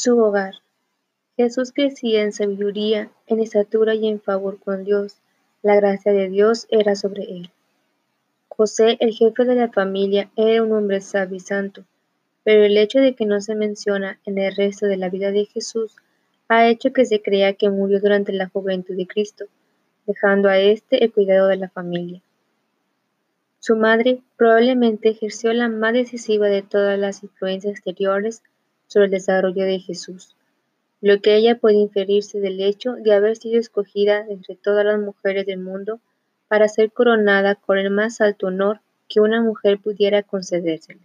Su hogar. Jesús crecía en sabiduría, en estatura y en favor con Dios. La gracia de Dios era sobre él. José, el jefe de la familia, era un hombre sabio y santo, pero el hecho de que no se menciona en el resto de la vida de Jesús ha hecho que se crea que murió durante la juventud de Cristo, dejando a éste el cuidado de la familia. Su madre probablemente ejerció la más decisiva de todas las influencias exteriores sobre el desarrollo de Jesús, lo que ella puede inferirse del hecho de haber sido escogida entre todas las mujeres del mundo para ser coronada con el más alto honor que una mujer pudiera concedérsele.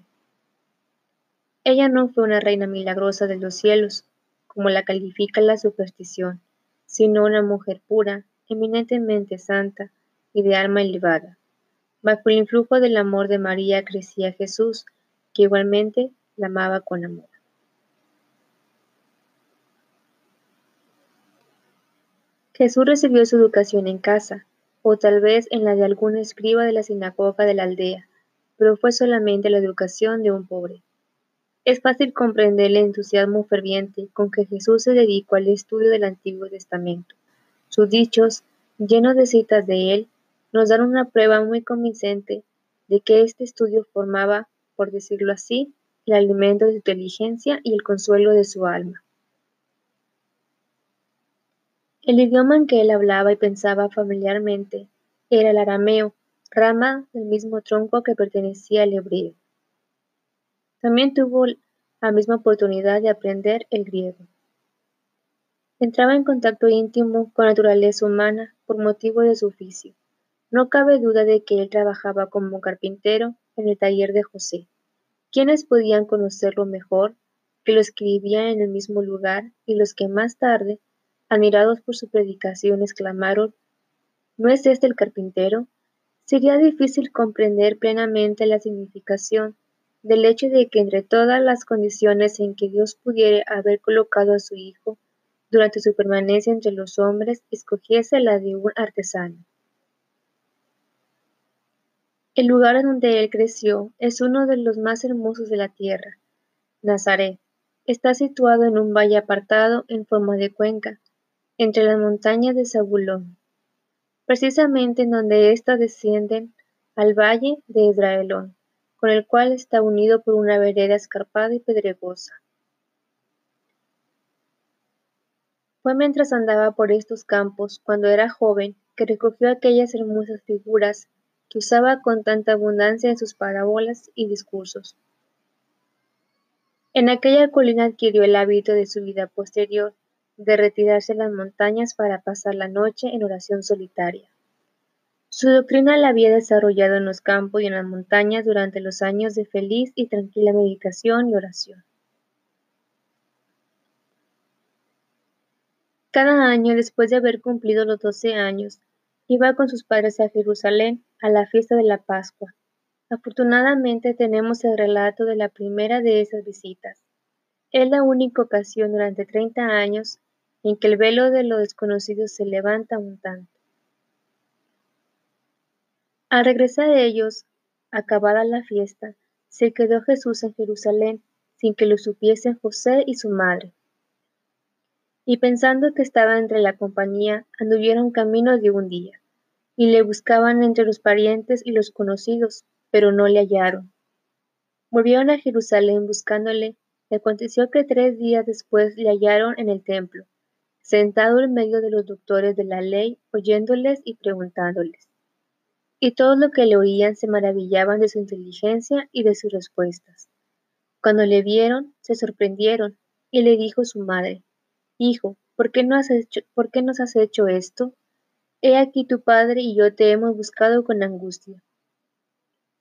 Ella no fue una reina milagrosa de los cielos, como la califica la superstición, sino una mujer pura, eminentemente santa y de alma elevada. Bajo el influjo del amor de María crecía Jesús, que igualmente la amaba con amor. Jesús recibió su educación en casa, o tal vez en la de algún escriba de la sinagoga de la aldea, pero fue solamente la educación de un pobre. Es fácil comprender el entusiasmo ferviente con que Jesús se dedicó al estudio del Antiguo Testamento. Sus dichos, llenos de citas de él, nos dan una prueba muy convincente de que este estudio formaba, por decirlo así, el alimento de su inteligencia y el consuelo de su alma. El idioma en que él hablaba y pensaba familiarmente era el arameo, rama del mismo tronco que pertenecía al hebreo. También tuvo la misma oportunidad de aprender el griego. Entraba en contacto íntimo con la naturaleza humana por motivo de su oficio. No cabe duda de que él trabajaba como carpintero en el taller de José. ¿Quiénes podían conocerlo mejor que lo escribían en el mismo lugar y los que más tarde admirados por su predicación, exclamaron, ¿No es este el carpintero? Sería difícil comprender plenamente la significación del hecho de que entre todas las condiciones en que Dios pudiera haber colocado a su Hijo durante su permanencia entre los hombres, escogiese la de un artesano. El lugar donde él creció es uno de los más hermosos de la tierra. Nazaret está situado en un valle apartado en forma de cuenca, entre las montañas de Zabulón, precisamente en donde éstas descienden al valle de Edraelón, con el cual está unido por una vereda escarpada y pedregosa. Fue mientras andaba por estos campos, cuando era joven, que recogió aquellas hermosas figuras que usaba con tanta abundancia en sus parábolas y discursos. En aquella colina adquirió el hábito de su vida posterior, de retirarse a las montañas para pasar la noche en oración solitaria. Su doctrina la había desarrollado en los campos y en las montañas durante los años de feliz y tranquila meditación y oración. Cada año, después de haber cumplido los doce años, iba con sus padres a Jerusalén a la fiesta de la Pascua. Afortunadamente tenemos el relato de la primera de esas visitas. Es la única ocasión durante treinta años en que el velo de lo desconocido se levanta un tanto. Al regresar de ellos, acabada la fiesta, se quedó Jesús en Jerusalén sin que lo supiesen José y su madre. Y pensando que estaba entre la compañía, anduvieron camino de un día, y le buscaban entre los parientes y los conocidos, pero no le hallaron. Volvieron a Jerusalén buscándole, y aconteció que tres días después le hallaron en el templo, sentado en medio de los doctores de la ley, oyéndoles y preguntándoles. Y todos los que le oían se maravillaban de su inteligencia y de sus respuestas. Cuando le vieron, se sorprendieron, y le dijo su madre, Hijo, ¿por qué, no has hecho, ¿por qué nos has hecho esto? He aquí tu padre y yo te hemos buscado con angustia.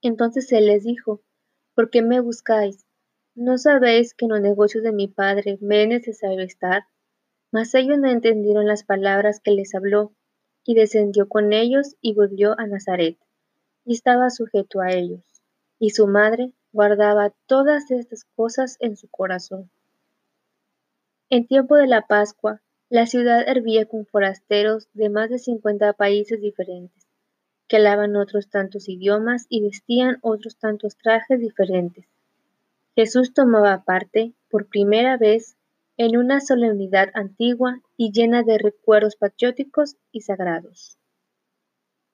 Entonces él les dijo, ¿por qué me buscáis? ¿No sabéis que en los negocios de mi padre me es necesario estar? Mas ellos no entendieron las palabras que les habló, y descendió con ellos y volvió a Nazaret, y estaba sujeto a ellos. Y su madre guardaba todas estas cosas en su corazón. En tiempo de la Pascua, la ciudad hervía con forasteros de más de cincuenta países diferentes, que hablaban otros tantos idiomas y vestían otros tantos trajes diferentes. Jesús tomaba parte, por primera vez, en una solemnidad antigua y llena de recuerdos patrióticos y sagrados.